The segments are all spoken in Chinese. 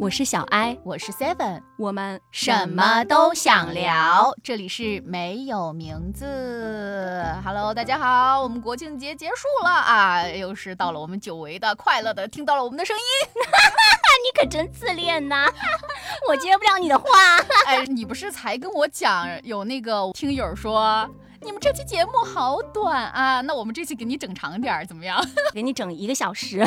我是小哀，我是 Seven，我们什么都想聊。这里是没有名字。Hello，大家好，我们国庆节结束了啊，又是到了我们久违的快乐的听到了我们的声音。你可真自恋呐，我接不了你的话。哎，你不是才跟我讲有那个听友说。你们这期节目好短啊，那我们这期给你整长点儿，怎么样？给你整一个小时，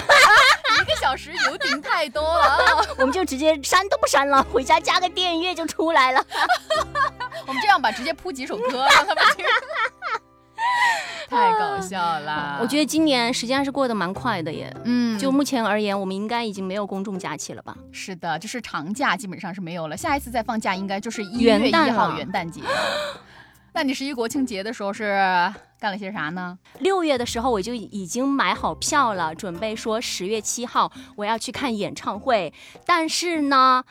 一个小时有点太多了，我们就直接删都不删了，回家加个电乐就出来了。我们这样吧，直接铺几首歌让他们听。太搞笑了！我觉得今年时间还是过得蛮快的耶。嗯，就目前而言，我们应该已经没有公众假期了吧？是的，就是长假基本上是没有了，下一次再放假应该就是一月一号元旦节。那你十一国庆节的时候是干了些啥呢？六月的时候我就已经买好票了，准备说十月七号我要去看演唱会。但是呢，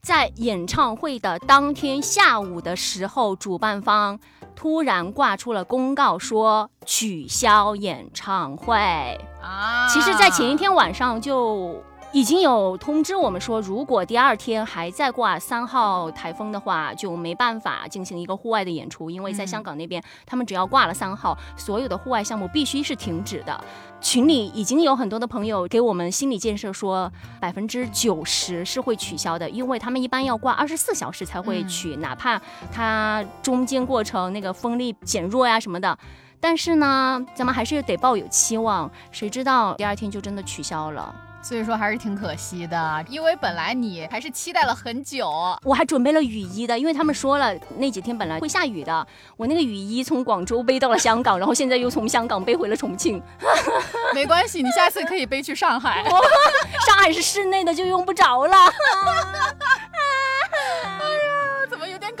在演唱会的当天下午的时候，主办方突然挂出了公告，说取消演唱会啊。其实，在前一天晚上就。已经有通知我们说，如果第二天还在挂三号台风的话，就没办法进行一个户外的演出，因为在香港那边，他们只要挂了三号，所有的户外项目必须是停止的。群里已经有很多的朋友给我们心理建设，说百分之九十是会取消的，因为他们一般要挂二十四小时才会取，哪怕它中间过程那个风力减弱呀什么的。但是呢，咱们还是得抱有期望，谁知道第二天就真的取消了。所以说还是挺可惜的，因为本来你还是期待了很久，我还准备了雨衣的，因为他们说了那几天本来会下雨的，我那个雨衣从广州背到了香港，然后现在又从香港背回了重庆。没关系，你下次可以背去上海，上海是室内的就用不着了。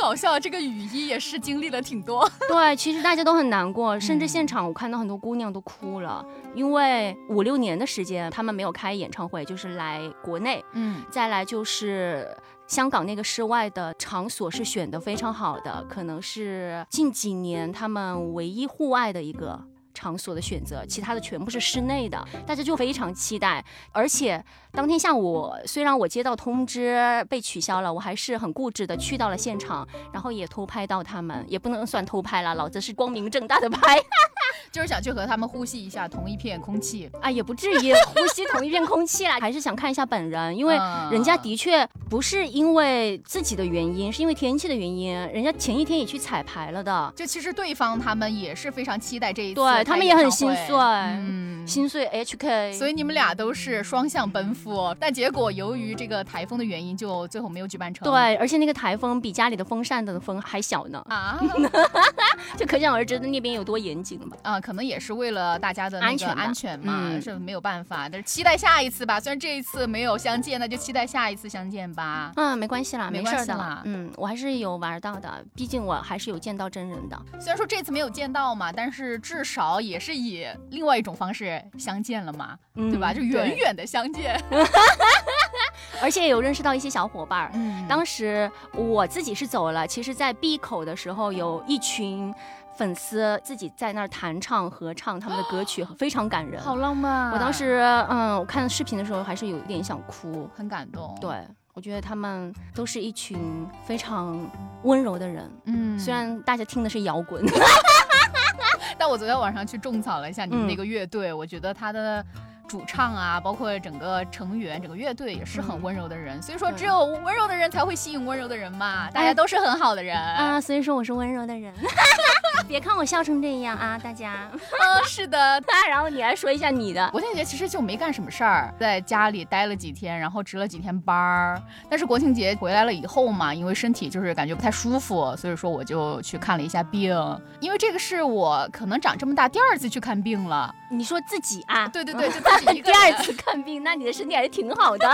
搞笑，这个雨衣也是经历了挺多。对，其实大家都很难过，甚至现场我看到很多姑娘都哭了，因为五六年的时间他们没有开演唱会，就是来国内，嗯，再来就是香港那个室外的场所是选的非常好的，可能是近几年他们唯一户外的一个。场所的选择，其他的全部是室内的，大家就非常期待。而且当天下午，虽然我接到通知被取消了，我还是很固执的去到了现场，然后也偷拍到他们，也不能算偷拍了，老子是光明正大的拍。就是想去和他们呼吸一下同一片空气啊，也不至于呼吸同一片空气啦，还是想看一下本人，因为人家的确不是因为自己的原因，是因为天气的原因，人家前一天也去彩排了的。就其实对方他们也是非常期待这一次，对他们也很心碎，嗯，心碎 HK，所以你们俩都是双向奔赴，但结果由于这个台风的原因，就最后没有举办成。对，而且那个台风比家里的风扇的风还小呢，啊，就可想而知那边有多严谨了吧？啊。可能也是为了大家的安全安全嘛，是没有办法，但是期待下一次吧。虽然这一次没有相见，那就期待下一次相见吧。嗯，没关系啦，没事的啦。嗯，我还是有玩到的，毕竟我还是有见到真人的。虽然说这次没有见到嘛，但是至少也是以另外一种方式相见了嘛，对吧？就远远的相见，而且有认识到一些小伙伴儿。嗯，当时我自己是走了，其实在闭口的时候有一群。粉丝自己在那儿弹唱合唱他们的歌曲，非常感人，好浪漫。我当时，嗯，我看视频的时候还是有一点想哭，很感动。对，我觉得他们都是一群非常温柔的人。嗯，虽然大家听的是摇滚，但我昨天晚上去种草了一下你们那个乐队，我觉得他的。主唱啊，包括整个成员、整个乐队也是很温柔的人，所以说只有温柔的人才会吸引温柔的人嘛。大家都是很好的人啊，所以说我是温柔的人。别看我笑成这样啊，大家。嗯，是的。然后你来说一下你的国庆节，其实就没干什么事儿，在家里待了几天，然后值了几天班儿。但是国庆节回来了以后嘛，因为身体就是感觉不太舒服，所以说我就去看了一下病。因为这个是我可能长这么大第二次去看病了。你说自己啊？对对对，就自己 第二次看病，那你的身体还是挺好的。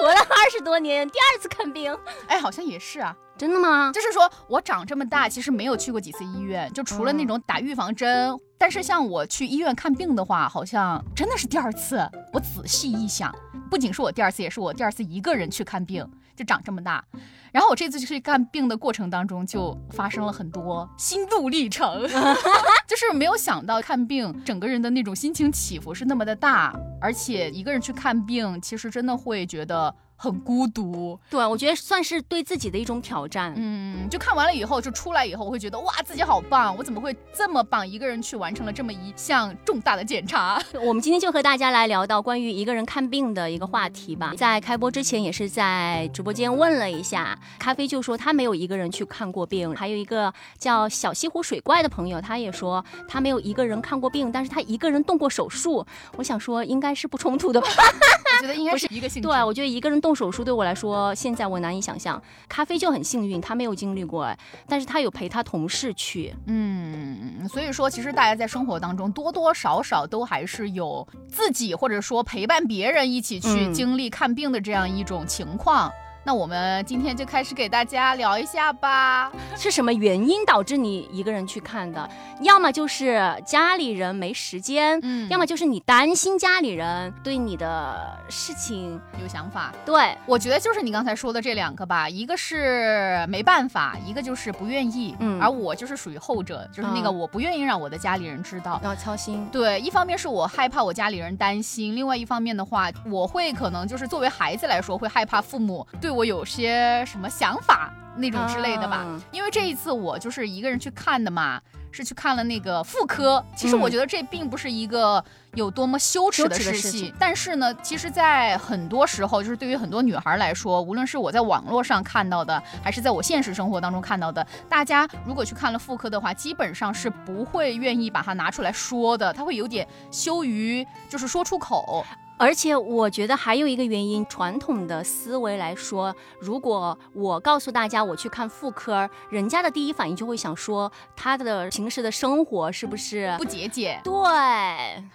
活了二十多年，第二次看病，哎，好像也是啊。真的吗？就是说我长这么大，其实没有去过几次医院，就除了那种打预防针。但是像我去医院看病的话，好像真的是第二次。我仔细一想，不仅是我第二次，也是我第二次一个人去看病，就长这么大。然后我这次去看病的过程当中，就发生了很多心路历程，就是没有想到看病整个人的那种心情起伏是那么的大，而且一个人去看病，其实真的会觉得。很孤独，对我觉得算是对自己的一种挑战。嗯，就看完了以后，就出来以后，我会觉得哇，自己好棒！我怎么会这么棒？一个人去完成了这么一项重大的检查。我们今天就和大家来聊到关于一个人看病的一个话题吧。在开播之前，也是在直播间问了一下，咖啡就说他没有一个人去看过病。还有一个叫小西湖水怪的朋友，他也说他没有一个人看过病，但是他一个人动过手术。我想说，应该是不冲突的吧？我觉得应该是一个性质。对，我觉得一个人动。动手术对我来说，现在我难以想象。咖啡就很幸运，他没有经历过，但是他有陪他同事去。嗯，所以说，其实大家在生活当中多多少少都还是有自己或者说陪伴别人一起去经历看病的这样一种情况。那我们今天就开始给大家聊一下吧，是什么原因导致你一个人去看的？要么就是家里人没时间，嗯，要么就是你担心家里人对你的事情有想法。对，我觉得就是你刚才说的这两个吧，一个是没办法，一个就是不愿意。嗯，而我就是属于后者，就是那个我不愿意让我的家里人知道，要操心。对，一方面是我害怕我家里人担心，另外一方面的话，我会可能就是作为孩子来说，会害怕父母对我。我有些什么想法那种之类的吧，因为这一次我就是一个人去看的嘛，是去看了那个妇科。其实我觉得这并不是一个有多么羞耻的事情，但是呢，其实，在很多时候，就是对于很多女孩来说，无论是我在网络上看到的，还是在我现实生活当中看到的，大家如果去看了妇科的话，基本上是不会愿意把它拿出来说的，他会有点羞于就是说出口。而且我觉得还有一个原因，传统的思维来说，如果我告诉大家我去看妇科，人家的第一反应就会想说他的平时的生活是不是不节俭？对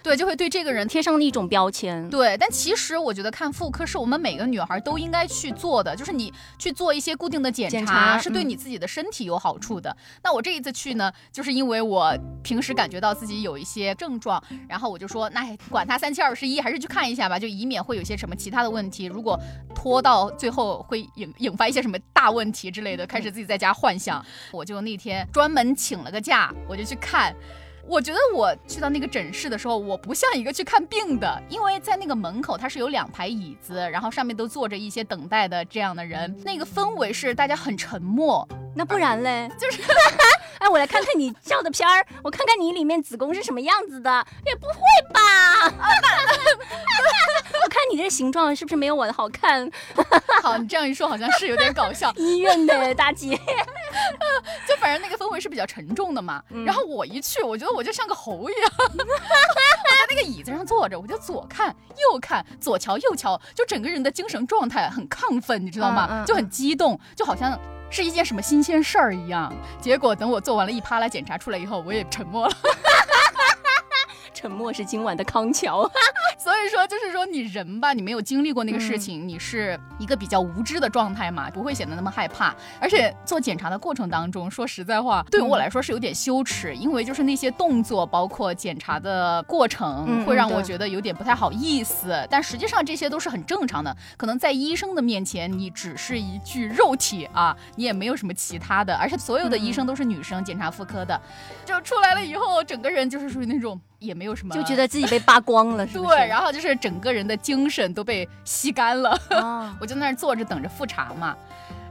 对，就会对这个人贴上了一种标签。对，但其实我觉得看妇科是我们每个女孩都应该去做的，就是你去做一些固定的检查，是对你自己的身体有好处的。那我这一次去呢，就是因为我平时感觉到自己有一些症状，然后我就说，那管他三七二十一，还是去看一。一下吧，就以免会有些什么其他的问题。如果拖到最后会引引发一些什么大问题之类的，开始自己在家幻想。我就那天专门请了个假，我就去看。我觉得我去到那个诊室的时候，我不像一个去看病的，因为在那个门口它是有两排椅子，然后上面都坐着一些等待的这样的人，那个氛围是大家很沉默。那不然嘞？就是，哎，我来看看你照的片儿，我看看你里面子宫是什么样子的，也不会吧？我看你这形状是不是没有我的好看？好，你这样一说好像是有点搞笑。医院的大姐，就反正那个氛围是比较沉重的嘛。然后我一去，我觉得我就像个猴一样，我在那个椅子上坐着，我就左看右看，左瞧右瞧，就整个人的精神状态很亢奋，你知道吗？就很激动，就好像。是一件什么新鲜事儿一样，结果等我做完了一趴来检查出来以后，我也沉默了。沉默是今晚的康桥。所以说，就是说你人吧，你没有经历过那个事情，你是一个比较无知的状态嘛，不会显得那么害怕。而且做检查的过程当中，说实在话，对我来说是有点羞耻，因为就是那些动作，包括检查的过程，会让我觉得有点不太好意思。但实际上这些都是很正常的，可能在医生的面前，你只是一具肉体啊，你也没有什么其他的。而且所有的医生都是女生，检查妇科的，就出来了以后，整个人就是属于那种。也没有什么，就觉得自己被扒光了，是对，然后就是整个人的精神都被吸干了。我就在那儿坐着等着复查嘛。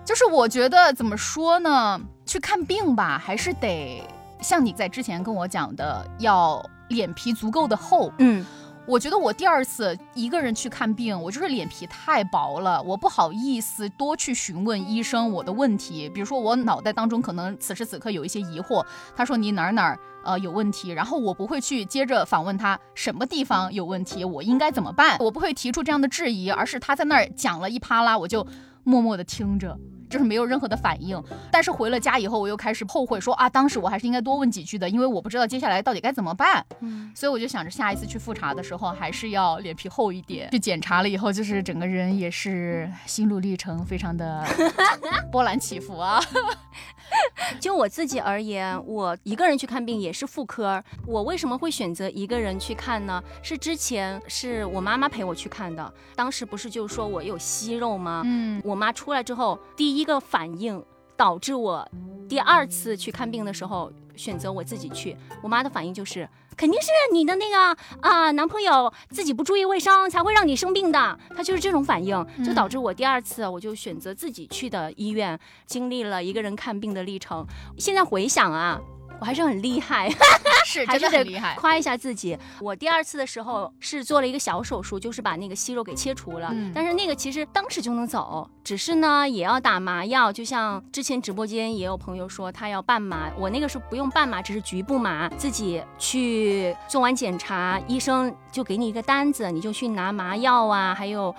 就是我觉得怎么说呢，去看病吧，还是得像你在之前跟我讲的，要脸皮足够的厚。嗯。我觉得我第二次一个人去看病，我就是脸皮太薄了，我不好意思多去询问医生我的问题。比如说我脑袋当中可能此时此刻有一些疑惑，他说你哪儿哪儿呃有问题，然后我不会去接着访问他什么地方有问题，我应该怎么办？我不会提出这样的质疑，而是他在那儿讲了一啪啦，我就默默的听着。就是没有任何的反应。但是回了家以后，我又开始后悔，说啊，当时我还是应该多问几句的，因为我不知道接下来到底该怎么办。嗯，所以我就想着下一次去复查的时候，还是要脸皮厚一点。去检查了以后，就是整个人也是心路历程非常的 波澜起伏啊。就我自己而言，我一个人去看病也是妇科。我为什么会选择一个人去看呢？是之前是我妈妈陪我去看的，当时不是就说我有息肉吗？嗯，我妈出来之后，第一个反应导致我第二次去看病的时候选择我自己去。我妈的反应就是。肯定是你的那个啊男朋友自己不注意卫生，才会让你生病的。他就是这种反应，就导致我第二次我就选择自己去的医院，经历了一个人看病的历程。现在回想啊。我还是很厉害，是真的很厉害，夸一下自己。我第二次的时候是做了一个小手术，就是把那个息肉给切除了。但是那个其实当时就能走，只是呢也要打麻药。就像之前直播间也有朋友说他要半麻，我那个是不用半麻，只是局部麻。自己去做完检查，医生就给你一个单子，你就去拿麻药啊，还有。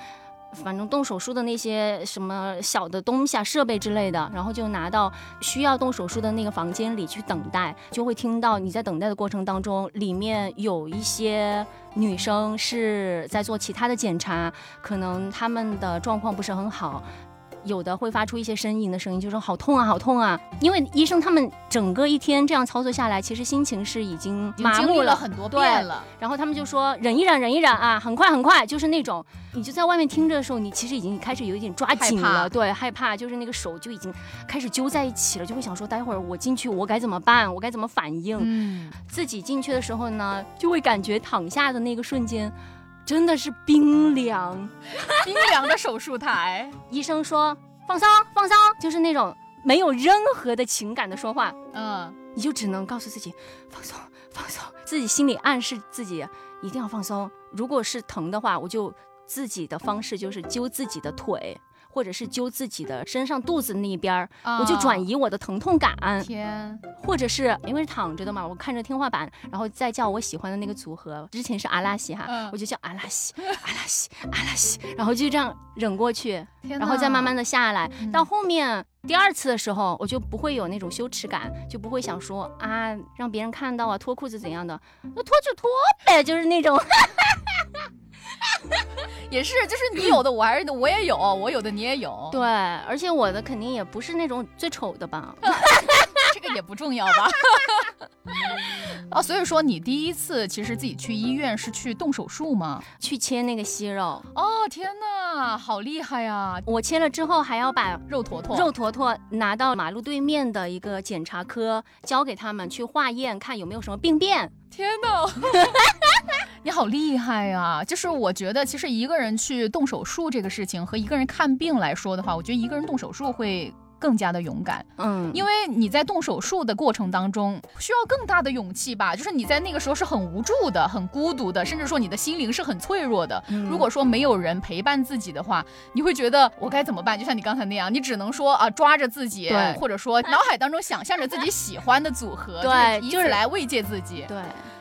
反正动手术的那些什么小的东西啊、设备之类的，然后就拿到需要动手术的那个房间里去等待，就会听到你在等待的过程当中，里面有一些女生是在做其他的检查，可能他们的状况不是很好。有的会发出一些呻吟的声音，就说好痛啊，好痛啊！因为医生他们整个一天这样操作下来，其实心情是已经麻木了很多遍了。然后他们就说忍一忍，忍一忍啊，很快很快，就是那种你就在外面听着的时候，你其实已经开始有一点抓紧了，对，害怕，就是那个手就已经开始揪在一起了，就会想说待会儿我进去我该怎么办，我该怎么反应？嗯，自己进去的时候呢，就会感觉躺下的那个瞬间。真的是冰凉，冰凉的手术台。医生说放松，放松，就是那种没有任何的情感的说话。嗯，你就只能告诉自己放松，放松，自己心里暗示自己一定要放松。如果是疼的话，我就自己的方式就是揪自己的腿。或者是揪自己的身上肚子那一边儿，我就转移我的疼痛感。天，或者是因为是躺着的嘛，我看着天花板，然后再叫我喜欢的那个组合，之前是阿拉西哈，我就叫阿拉西，阿拉西，阿拉西，然后就这样忍过去，然后再慢慢的下来。到后面第二次的时候，我就不会有那种羞耻感，就不会想说啊让别人看到啊脱裤子怎样的，那脱就脱呗，就是那种。也是，就是你有的，我还是我也有，我有的你也有。对，而且我的肯定也不是那种最丑的吧，这个也不重要吧。哦，所以说你第一次其实自己去医院是去动手术吗？去切那个息肉。哦，天哪，好厉害呀！我切了之后还要把肉坨坨、肉坨坨拿到马路对面的一个检查科，交给他们去化验，看有没有什么病变。天哪！你好厉害呀！就是我觉得，其实一个人去动手术这个事情和一个人看病来说的话，我觉得一个人动手术会。更加的勇敢，嗯，因为你在动手术的过程当中需要更大的勇气吧，就是你在那个时候是很无助的、很孤独的，甚至说你的心灵是很脆弱的。如果说没有人陪伴自己的话，你会觉得我该怎么办？就像你刚才那样，你只能说啊，抓着自己，或者说脑海当中想象着自己喜欢的组合，对，就是来慰藉自己，对。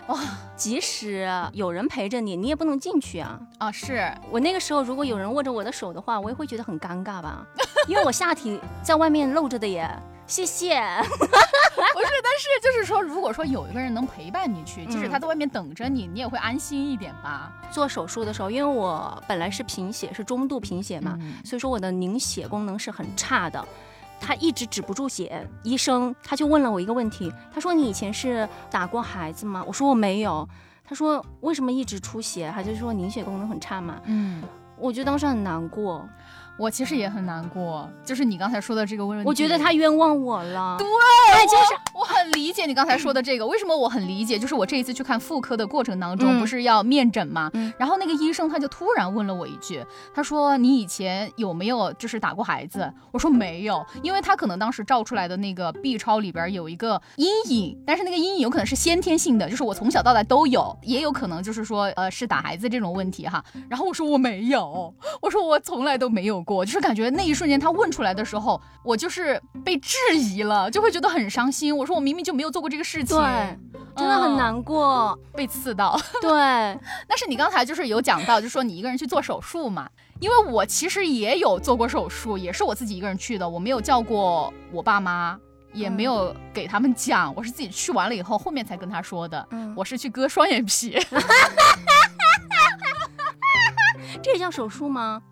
哇，即使有人陪着你，你也不能进去啊！啊，是我那个时候，如果有人握着我的手的话，我也会觉得很尴尬吧，因为我下体在外面露着的耶。谢谢，不是，但是就是说，如果说有一个人能陪伴你去，即使他在外面等着你，你也会安心一点吧。做手术的时候，因为我本来是贫血，是中度贫血嘛，所以说我的凝血功能是很差的。他一直止不住血，医生他就问了我一个问题，他说你以前是打过孩子吗？我说我没有。他说为什么一直出血？还是说凝血功能很差嘛？嗯，我觉得当时很难过。我其实也很难过，就是你刚才说的这个问题，我觉得他冤枉我了。对，就是我很理解你刚才说的这个。为什么我很理解？就是我这一次去看妇科的过程当中，不是要面诊吗？然后那个医生他就突然问了我一句，他说：“你以前有没有就是打过孩子？”我说没有，因为他可能当时照出来的那个 B 超里边有一个阴影，但是那个阴影有可能是先天性的，就是我从小到大都有，也有可能就是说呃是打孩子这种问题哈。然后我说我没有，我说我从来都没有。有过，就是感觉那一瞬间他问出来的时候，我就是被质疑了，就会觉得很伤心。我说我明明就没有做过这个事情，对，真的很难过，被刺到。对，但是你刚才就是有讲到，就说你一个人去做手术嘛，因为我其实也有做过手术，也是我自己一个人去的，我没有叫过我爸妈。也没有给他们讲，我是自己去完了以后，后面才跟他说的。我是去割双眼皮，这也叫手术吗？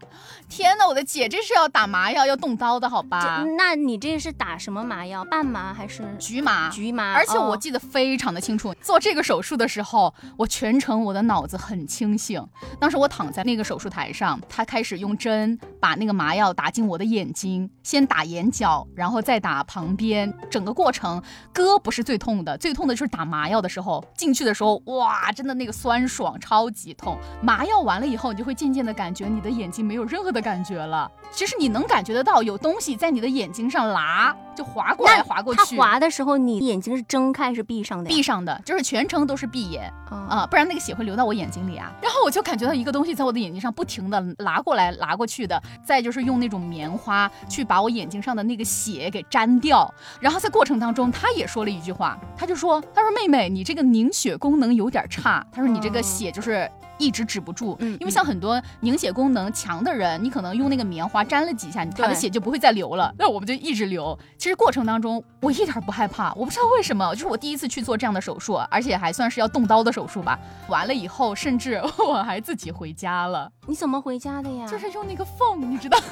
天哪，我的姐，这是要打麻药、要动刀的，好吧？那你这是打什么麻药？半麻还是局麻？局麻。而且我记得非常的清楚，做这个手术的时候，我全程我的脑子很清醒。当时我躺在那个手术台上，他开始用针把那个麻药打进我的眼睛，先打眼角，然后再打旁边。整个过程割不是最痛的，最痛的就是打麻药的时候，进去的时候，哇，真的那个酸爽，超级痛。麻药完了以后，你就会渐渐的感觉你的眼睛没有任何的。感觉了，其实你能感觉得到有东西在你的眼睛上拉，就划过来划过去。它划的时候，你眼睛是睁开是闭上的？闭上的，就是全程都是闭眼啊，不然那个血会流到我眼睛里啊。然后我就感觉到一个东西在我的眼睛上不停的拉过来拉过去的，再就是用那种棉花去把我眼睛上的那个血给粘掉。然后在过程当中，他也说了一句话，他就说：“他说妹妹，你这个凝血功能有点差。他说你这个血就是。”一直止不住，嗯，因为像很多凝血功能强的人，你可能用那个棉花粘了几下，他的血就不会再流了。那我们就一直流。其实过程当中我一点不害怕，我不知道为什么，就是我第一次去做这样的手术，而且还算是要动刀的手术吧。完了以后，甚至 我还自己回家了。你怎么回家的呀？就是用那个缝，你知道。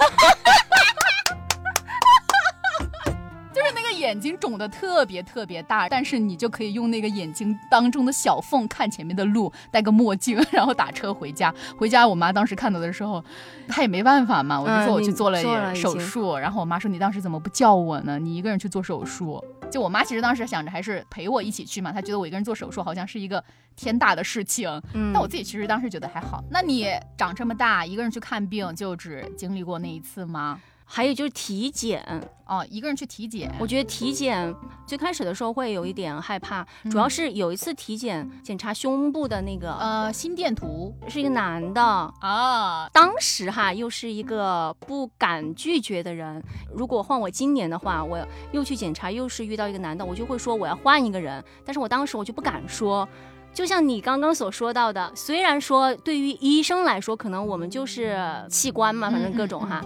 眼睛肿得特别特别大，但是你就可以用那个眼睛当中的小缝看前面的路，戴个墨镜，然后打车回家。回家，我妈当时看到的时候，她也没办法嘛，我就说我去做了手术。然后我妈说：“你当时怎么不叫我呢？你一个人去做手术。”就我妈其实当时想着还是陪我一起去嘛，她觉得我一个人做手术好像是一个天大的事情。嗯，但我自己其实当时觉得还好。那你长这么大一个人去看病，就只经历过那一次吗？还有就是体检哦，一个人去体检。我觉得体检最开始的时候会有一点害怕，主要是有一次体检检查胸部的那个呃心电图，是一个男的啊。当时哈又是一个不敢拒绝的人，如果换我今年的话，我又去检查又是遇到一个男的，我就会说我要换一个人。但是我当时我就不敢说，就像你刚刚所说到的，虽然说对于医生来说，可能我们就是器官嘛，反正各种哈。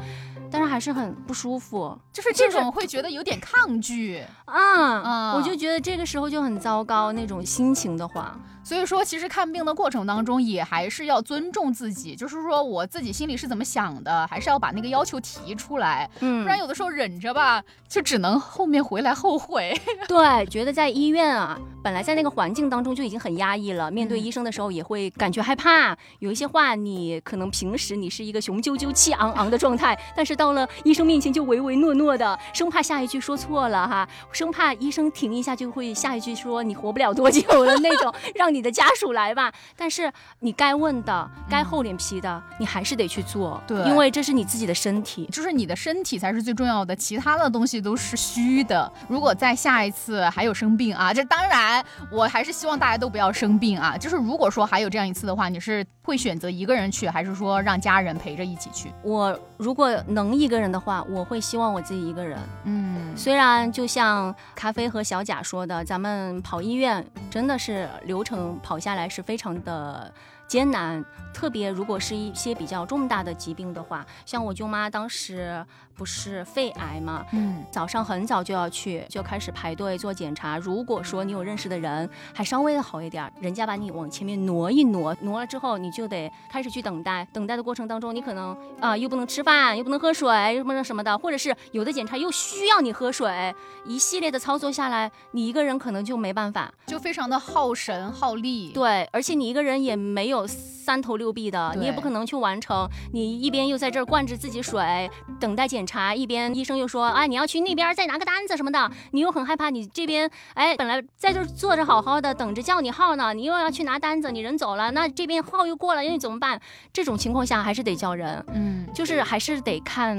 但是还是很不舒服，就是这种会觉得有点抗拒啊，我就觉得这个时候就很糟糕那种心情的话。所以说，其实看病的过程当中也还是要尊重自己，就是说我自己心里是怎么想的，还是要把那个要求提出来，嗯，不然有的时候忍着吧，就只能后面回来后悔。对，觉得在医院啊，本来在那个环境当中就已经很压抑了，面对医生的时候也会感觉害怕，有一些话你可能平时你是一个雄赳赳、气昂昂的状态，但是到了医生面前就唯唯诺诺的，生怕下一句说错了哈，生怕医生停一下就会下一句说你活不了多久了那种，让。你的家属来吧，但是你该问的、该厚脸皮的，你还是得去做，对，因为这是你自己的身体，就是你的身体才是最重要的，其他的东西都是虚的。如果在下一次还有生病啊，这当然，我还是希望大家都不要生病啊。就是如果说还有这样一次的话，你是会选择一个人去，还是说让家人陪着一起去？我如果能一个人的话，我会希望我自己一个人。嗯，虽然就像咖啡和小贾说的，咱们跑医院真的是流程。跑下来是非常的艰难，特别如果是一些比较重大的疾病的话，像我舅妈当时。不是肺癌嘛？嗯，早上很早就要去，就开始排队做检查。如果说你有认识的人，还稍微的好一点，人家把你往前面挪一挪，挪了之后你就得开始去等待。等待的过程当中，你可能啊又不能吃饭，又不能喝水，又不能什么的，或者是有的检查又需要你喝水，一系列的操作下来，你一个人可能就没办法，就非常的耗神耗力。对，而且你一个人也没有三头六臂的，你也不可能去完成。你一边又在这儿灌着自己水，等待检。查一边，医生又说：“啊，你要去那边再拿个单子什么的。”你又很害怕，你这边哎，本来在这坐着好好的，等着叫你号呢，你又要去拿单子，你人走了，那这边号又过了，那你怎么办？这种情况下还是得叫人，嗯，就是还是得看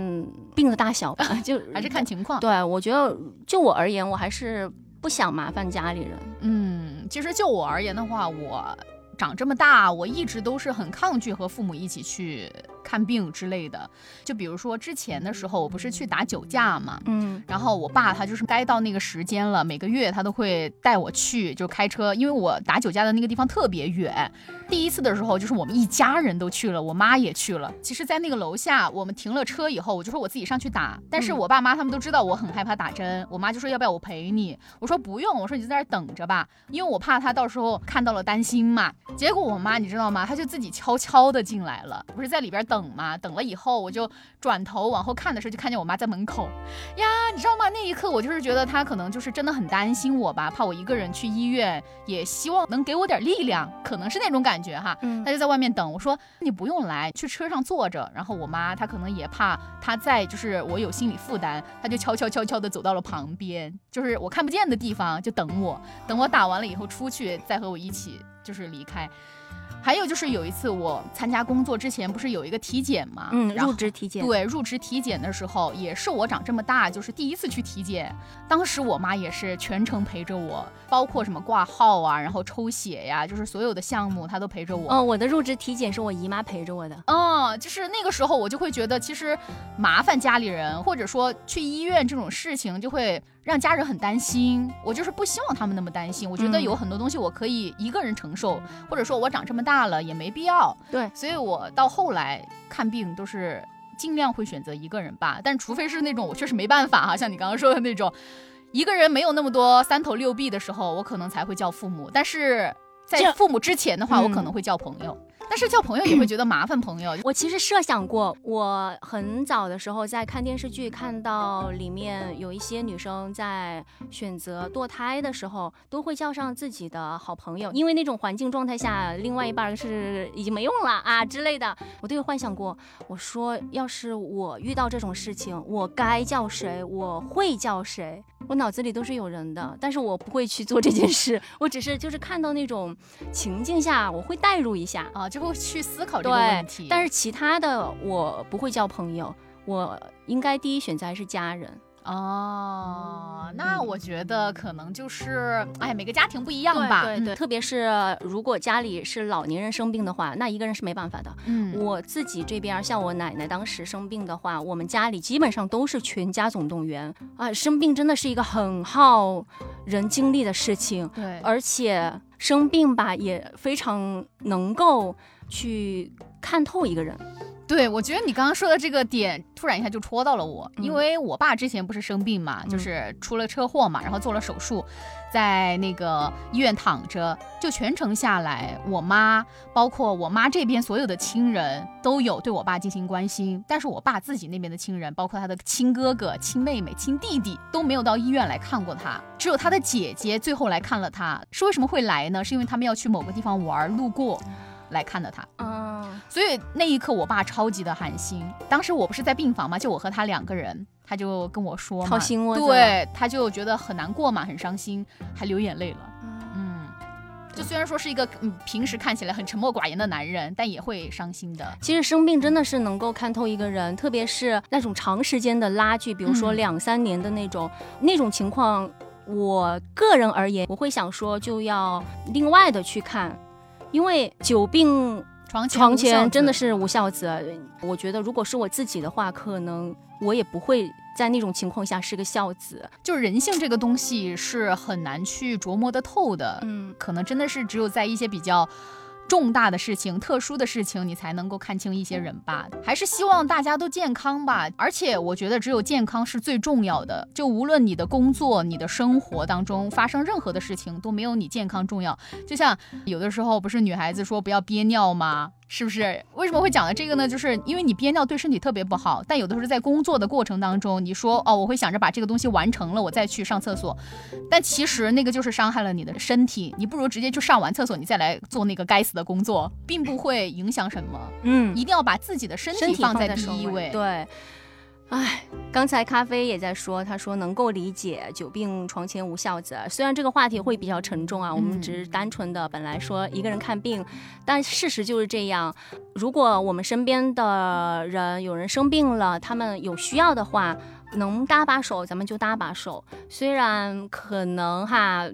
病的大小吧，就还是看情况。对，我觉得就我而言，我还是不想麻烦家里人。嗯，其实就我而言的话，我长这么大，我一直都是很抗拒和父母一起去。看病之类的。就比如说之前的时候，我不是去打酒驾嘛，嗯然后我爸他就是该到那个时间了，每个月他都会带我去，就开车，因为我打酒驾的那个地方特别远。第一次的时候，就是我们一家人都去了，我妈也去了。其实，在那个楼下，我们停了车以后，我就说我自己上去打，但是嗯我爸妈他们都知道我很害怕打针，我妈就说要不要我陪你？我说不用，我说你就在那儿等着吧，因为我怕他到时候看到了担心嘛。结果我妈你知道吗？她就自己悄悄的进来了，不是在里边等嘛？等了以后，我就转头往后看的时候，就看见我妈在门口。呀，你知道吗？那一刻我就是觉得她可能就是真的很担心我吧，怕我一个人去医院，也希望能给我点力量，可能是那种感觉哈。嗯她就在外面等，我说你不用来，去车上坐着。然后我妈她可能也怕她在就是我有心理负担，她就悄悄悄悄的走到了旁边，就是我看不见的地方就等我，等我打完了以后出去再和我一起就是离开。还有就是有一次我参加工作之前不是有一个体检嘛，嗯，入职体检，对，入职体检的时候，也是我长这么大就是第一次去体检。当时我妈也是全程陪着我，包括什么挂号啊，然后抽血呀，就是所有的项目她都陪着我。嗯，我的入职体检是我姨妈陪着我的。嗯，就是那个时候我就会觉得，其实麻烦家里人，或者说去医院这种事情，就会让家人很担心。我就是不希望他们那么担心。我觉得嗯有很多东西我可以一个人承受，或者说我长这么大了也没必要。对，所以我到后来看病都是尽量会选择一个人吧，但除非是那种我确实没办法哈，像你刚刚说的那种，一个人没有那么多三头六臂的时候，我可能才会叫父母。但是在父母之前的话，我可嗯能会叫朋友。但是叫朋友也会觉得麻烦，朋友我其实设想过，我很早的时候在看电视剧，看到里面有一些女生在选择堕胎的时候，都会叫上自己的好朋友，因为那种环境状态下，另外一半是已经没用了啊之类的。我都有幻想过，我说要是我遇到这种事情，我该叫谁？我会叫谁？我脑子里都是有人的，但是我不会去做这件事，我只是就是看到那种情境下，我会代入一下。啊，就会去思考这个问题。但是其他的我不会交朋友，我应该第一选择还是家人。哦，那我觉得可能就是，哎，每个家庭不一样吧。对对，特别是如果家里是老年人生病的话，那一个人是没办法的。嗯，我自己这边，像我奶奶当时生病的话，我们家里基本上都是全家总动员啊。生病真的是一个很耗人精力的事情，对，而且生病吧也非常能够去看透一个人。对，我觉得你刚刚说的这个点，突然一下就戳到了我，嗯因为我爸之前不是生病嘛，就是出了车祸嘛，然后做了手术，在那个医院躺着，就全程下来，我妈包括我妈这边所有的亲人都有对我爸进行关心，但是我爸自己那边的亲人，包括他的亲哥哥、亲妹妹、亲弟弟都没有到医院来看过他，只有他的姐姐最后来看了他，是为什么会来呢？是因为他们要去某个地方玩，路过。来看的他，嗯，所以那一刻我爸超级的寒心。当时我不是在病房嘛，就我和他两个人，他就跟我说嘛，掏心窝子对，他就觉得很难过嘛，很伤心，还流眼泪了。嗯，就虽然说是一个嗯平时看起来很沉默寡言的男人，但也会伤心的。其实生病真的是能够看透一个人，特别是那种长时间的拉锯，比如说嗯两三年的那种、那种情况。我个人而言，我会想说就要另外的去看，因为久病床前床前真的是无孝子。我觉得如果是我自己的话，可能我也不会在那种情况下是个孝子。就是人性这个东西是很难去琢磨得透的，嗯，可能真的是只有在一些比较。重大的事情、特殊的事情，你才能够看清一些人吧。还是希望大家都健康吧。而且我觉得，只有健康是最重要的。就无论你的工作、你的生活当中发生任何的事情，都没有你健康重要。就像有的时候不是女孩子说不要憋尿吗？是不是？为什么会讲到这个呢？就是因为你憋尿对身体特别不好。但有的时候在工作的过程当中，你说哦，我会想着把这个东西完成了，我再去上厕所。但其实那个就是伤害了你的身体。你不如直接去上完厕所，你再来做那个该死的工作，并不会影响什么。嗯，一定要把自己的身身体放在第一位。对，唉，刚才咖啡也在说，他说能够理解“久病床前无孝子”。虽然这个话题会比较沉重啊，我们嗯只是单纯的本来说一个人看病，但事实就是这样。如果我们身边的人有人生病了，他们有需要的话，能搭把手咱们就搭把手。虽然可能哈。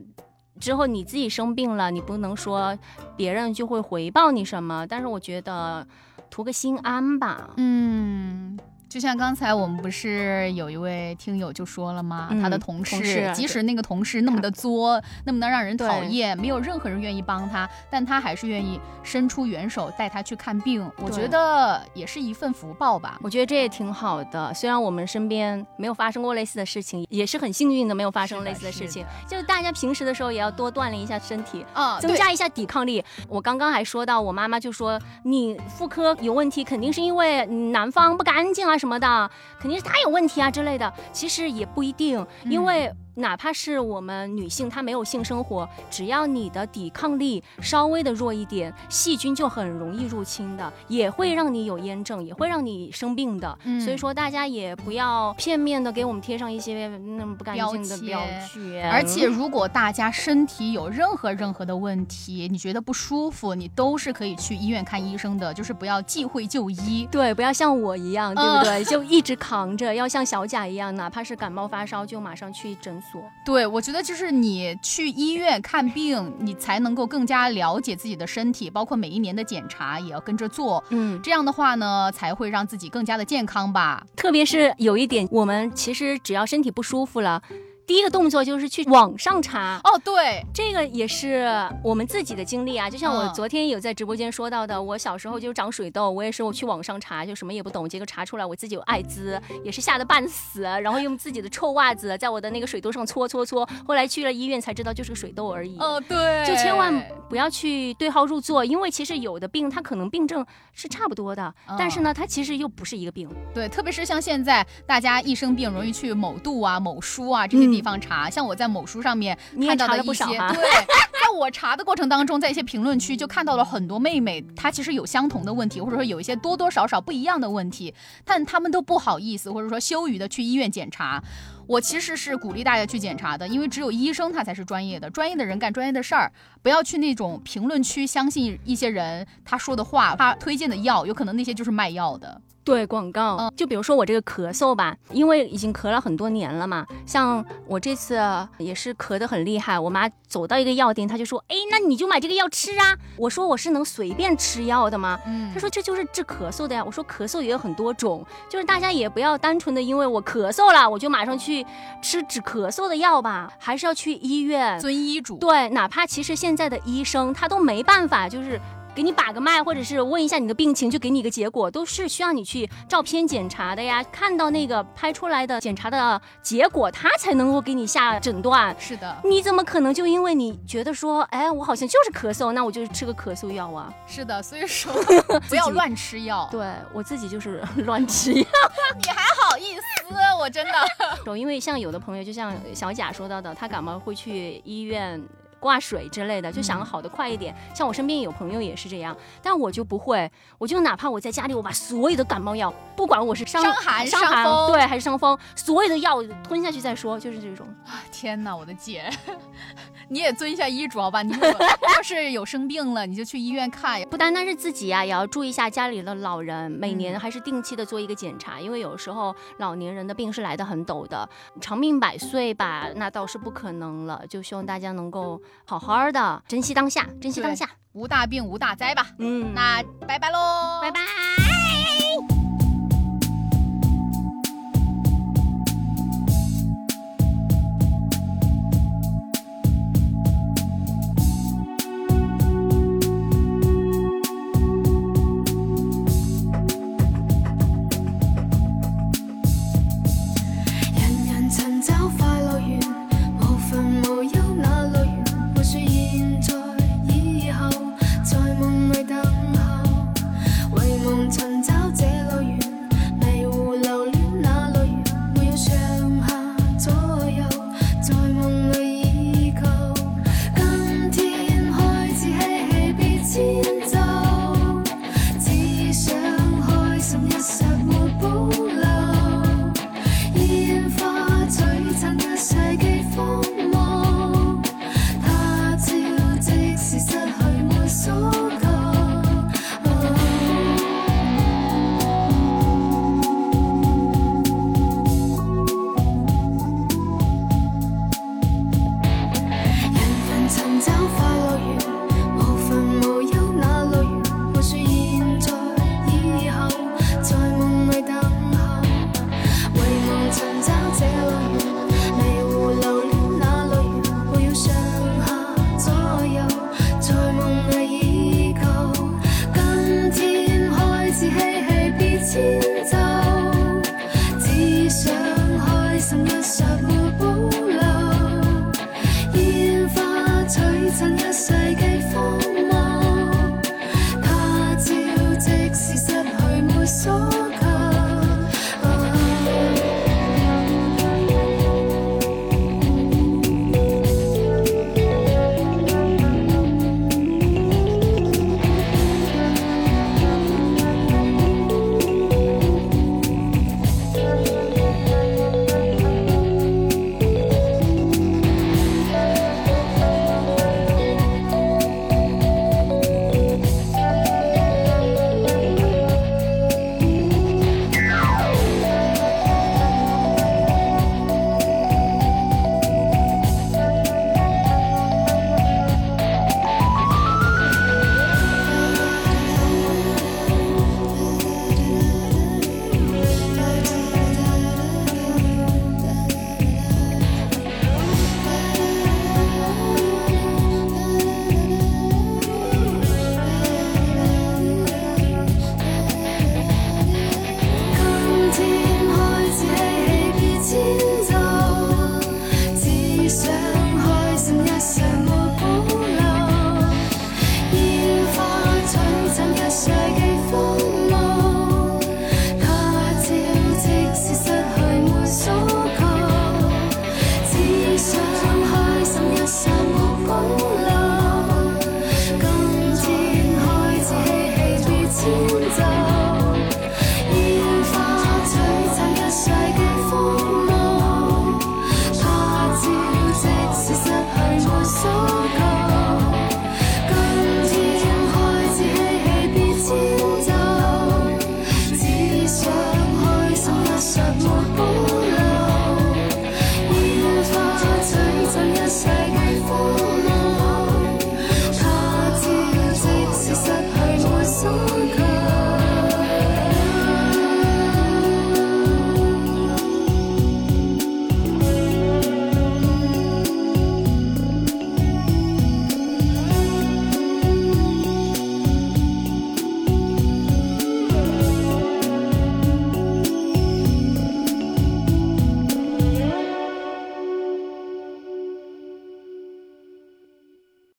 之后你自己生病了，你不能说别人就会回报你什么，但是我觉得图个心安吧。嗯。就像刚才我们不是有一位听友就说了吗？他的同事，即使那个同事那么的作，那么的让人讨厌，没有任何人愿意帮他，但他还是愿意伸出援手带他去看病。我觉得也是一份福报吧。我觉得这也挺好的。虽然我们身边没有发生过类似的事情，也是很幸运的，没有发生类似的事情。就大家平时的时候也要多锻炼一下身体，啊，增加一下抵抗力。我刚刚还说到，我妈妈就说你妇科有问题，肯定是因为男方不干净啊。什么的，肯定是他有问题啊之类的，其实也不一定，因为。哪怕是我们女性，她没有性生活，只要你的抵抗力稍微的弱一点，细菌就很容易入侵的，也会让你有炎症，也会让你生病的。所以说，大家也不要片面的给我们贴上一些那么不干净的标签。而且，如果大家身体有任何任何的问题，你觉得不舒服，你都是可以去医院看医生的，就是不要忌讳就医。对，不要像我一样，对不对？就一直扛着，要像小贾一样，哪怕是感冒发烧，就马上去诊所。对，我觉得就是你去医院看病，你才能够更加了解自己的身体，包括每一年的检查也要跟着做。嗯，这样的话呢，才会让自己更加的健康吧。特别是有一点，我们其实只要身体不舒服了。第一个动作就是去网上查哦，对，这个也是我们自己的经历啊。就像我昨天有在直播间说到的，我小时候就长水痘，我也是我去网上查，就什么也不懂，结果查出来我自己有艾滋，也是吓得半死，然后用自己的臭袜子在我的那个水痘上搓搓搓，后来去了医院才知道就是个水痘而已。哦，对，就千万不要去对号入座，因为其实有的病它可能病症是差不多的，但是呢，它其实又不是一个病。对，特别是像现在大家一生病容易去某度啊、某书啊这些地方查，像我在某书上面看到的一些，对，在我查的过程当中，在一些评论区就看到了很多妹妹，她其实有相同的问题，或者说有一些多多少少不一样的问题，但她们都不好意思或者说羞于的去医院检查。我其实是鼓励大家去检查的，因为只有医生他才是专业的，专业的人干专业的事儿，不要去那种评论区相信一些人他说的话，他推荐的药，有可能那些就是卖药的。对广告，就比如说我这个咳嗽吧，因为已经咳了很多年了嘛，像我这次也是咳得很厉害，我妈走到一个药店，她就说，哎，那你就买这个药吃啊。我说我是能随便吃药的吗？嗯，她说这就是治咳嗽的呀。我说咳嗽也有很多种，就是大家也不要单纯的因为我咳嗽了，我就马上去吃止咳嗽的药吧，还是要去医院遵医嘱。对，哪怕其实现在的医生他都没办法，就是。给你把个脉，或者是问一下你的病情，就给你一个结果，都是需要你去照片检查的呀。看到那个拍出来的检查的结果，他才能够给你下诊断。是的，你怎么可能就因为你觉得说，哎，我好像就是咳嗽，那我就吃个咳嗽药啊？是的，所以说不要乱吃药。对我自己就是乱吃药，你还好意思？我真的，因为像有的朋友，就像小贾说到的，他感冒会去医院。挂水之类的，就想好的快一点。像我身边有朋友也是这样，但我就不会，我就哪怕我在家里，我把所有的感冒药，不管我是伤寒、伤寒对还是伤风，所有的药吞下去再说，就是这种。啊，天哪，我的姐，你也遵一下医嘱好吧？你 要是有生病了，你就去医院看。不单单是自己呀，也要注意一下家里的老人，每年还是定期的做一个检查，因为有时候老年人的病是来的很陡的，长命百岁吧，那倒是不可能了。就希望大家能够。好好的珍惜当下，珍惜当下，无大病无大灾吧。嗯，那拜拜喽，拜拜。